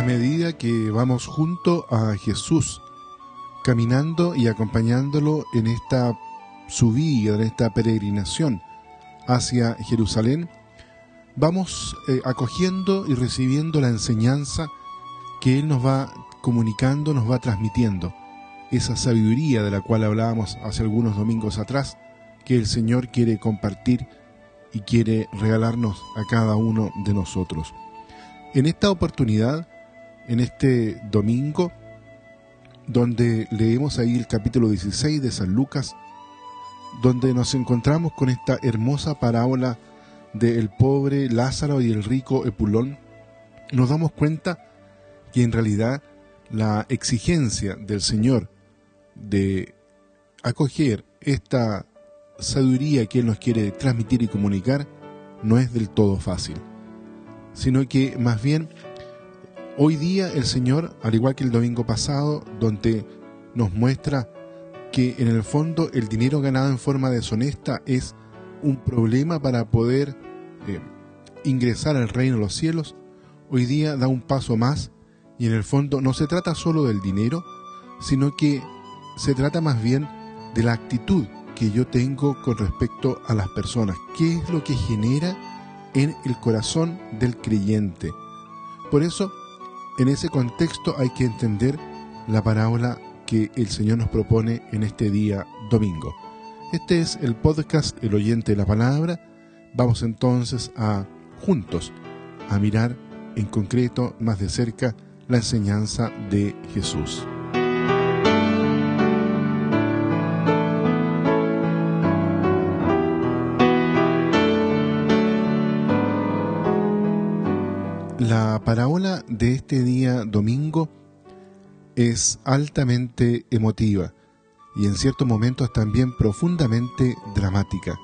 a medida que vamos junto a Jesús, caminando y acompañándolo en esta subida, en esta peregrinación hacia Jerusalén, vamos eh, acogiendo y recibiendo la enseñanza que Él nos va comunicando, nos va transmitiendo. Esa sabiduría de la cual hablábamos hace algunos domingos atrás, que el Señor quiere compartir y quiere regalarnos a cada uno de nosotros. En esta oportunidad, en este domingo, donde leemos ahí el capítulo 16 de San Lucas, donde nos encontramos con esta hermosa parábola del pobre Lázaro y el rico Epulón, nos damos cuenta que en realidad la exigencia del Señor de acoger esta sabiduría que Él nos quiere transmitir y comunicar no es del todo fácil, sino que más bien hoy día el Señor, al igual que el domingo pasado, donde nos muestra que en el fondo el dinero ganado en forma deshonesta es un problema para poder eh, ingresar al reino de los cielos, hoy día da un paso más y en el fondo no se trata solo del dinero, sino que se trata más bien de la actitud que yo tengo con respecto a las personas. ¿Qué es lo que genera en el corazón del creyente? Por eso, en ese contexto hay que entender la parábola que el Señor nos propone en este día domingo. Este es el podcast El oyente de la palabra. Vamos entonces a juntos a mirar en concreto más de cerca la enseñanza de Jesús. La parábola de este día domingo es altamente emotiva y en ciertos momentos también profundamente dramática.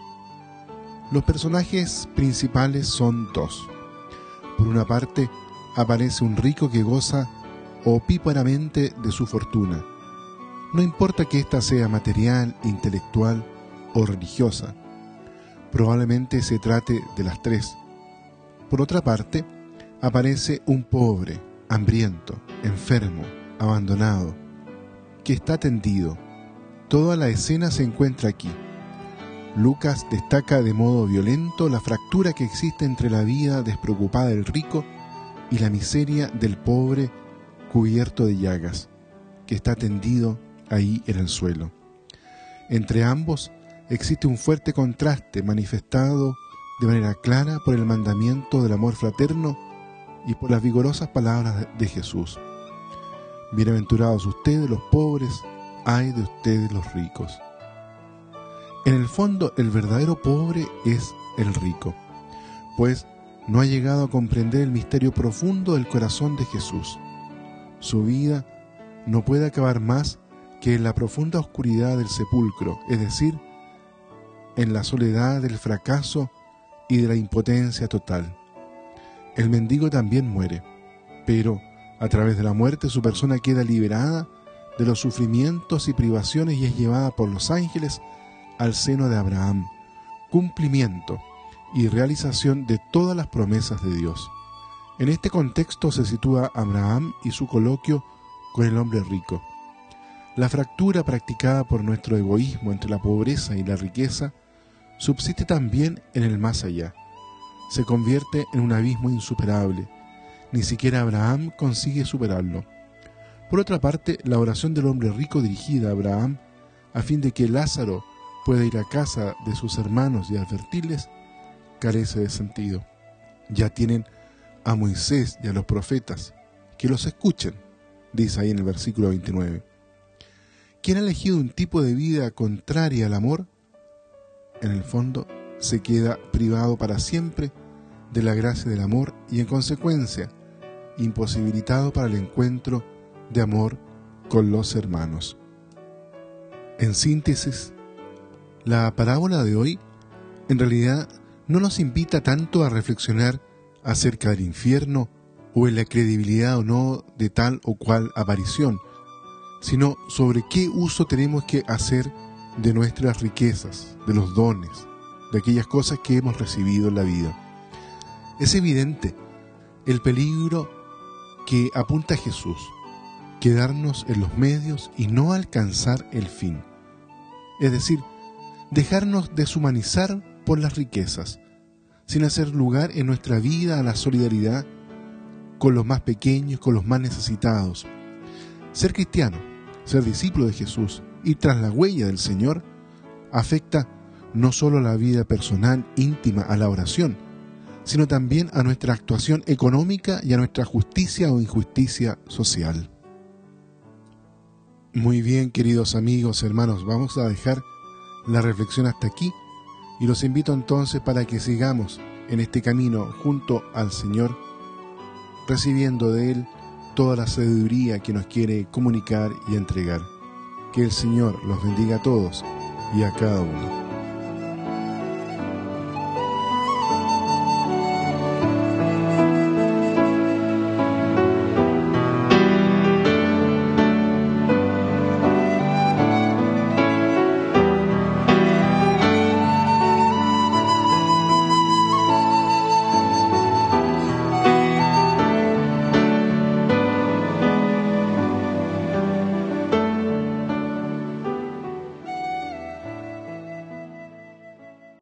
Los personajes principales son dos. Por una parte, aparece un rico que goza opíparamente de su fortuna. No importa que ésta sea material, intelectual o religiosa. Probablemente se trate de las tres. Por otra parte, aparece un pobre, hambriento, enfermo, abandonado, que está tendido. Toda la escena se encuentra aquí. Lucas destaca de modo violento la fractura que existe entre la vida despreocupada del rico y la miseria del pobre cubierto de llagas, que está tendido ahí en el suelo. Entre ambos existe un fuerte contraste manifestado de manera clara por el mandamiento del amor fraterno y por las vigorosas palabras de Jesús. Bienaventurados ustedes los pobres, ay de ustedes los ricos. En el fondo, el verdadero pobre es el rico, pues no ha llegado a comprender el misterio profundo del corazón de Jesús. Su vida no puede acabar más que en la profunda oscuridad del sepulcro, es decir, en la soledad del fracaso y de la impotencia total. El mendigo también muere, pero a través de la muerte su persona queda liberada de los sufrimientos y privaciones y es llevada por los ángeles al seno de Abraham, cumplimiento y realización de todas las promesas de Dios. En este contexto se sitúa Abraham y su coloquio con el hombre rico. La fractura practicada por nuestro egoísmo entre la pobreza y la riqueza subsiste también en el más allá se convierte en un abismo insuperable. Ni siquiera Abraham consigue superarlo. Por otra parte, la oración del hombre rico dirigida a Abraham, a fin de que Lázaro pueda ir a casa de sus hermanos y advertirles, carece de sentido. Ya tienen a Moisés y a los profetas, que los escuchen, dice ahí en el versículo 29. ¿Quién ha elegido un tipo de vida contraria al amor? En el fondo, se queda privado para siempre de la gracia del amor y en consecuencia imposibilitado para el encuentro de amor con los hermanos. En síntesis, la parábola de hoy en realidad no nos invita tanto a reflexionar acerca del infierno o en la credibilidad o no de tal o cual aparición, sino sobre qué uso tenemos que hacer de nuestras riquezas, de los dones, de aquellas cosas que hemos recibido en la vida. Es evidente el peligro que apunta Jesús, quedarnos en los medios y no alcanzar el fin. Es decir, dejarnos deshumanizar por las riquezas, sin hacer lugar en nuestra vida a la solidaridad con los más pequeños, con los más necesitados. Ser cristiano, ser discípulo de Jesús y tras la huella del Señor afecta no solo a la vida personal íntima, a la oración, sino también a nuestra actuación económica y a nuestra justicia o injusticia social. Muy bien, queridos amigos, hermanos, vamos a dejar la reflexión hasta aquí y los invito entonces para que sigamos en este camino junto al Señor, recibiendo de Él toda la sabiduría que nos quiere comunicar y entregar. Que el Señor los bendiga a todos y a cada uno.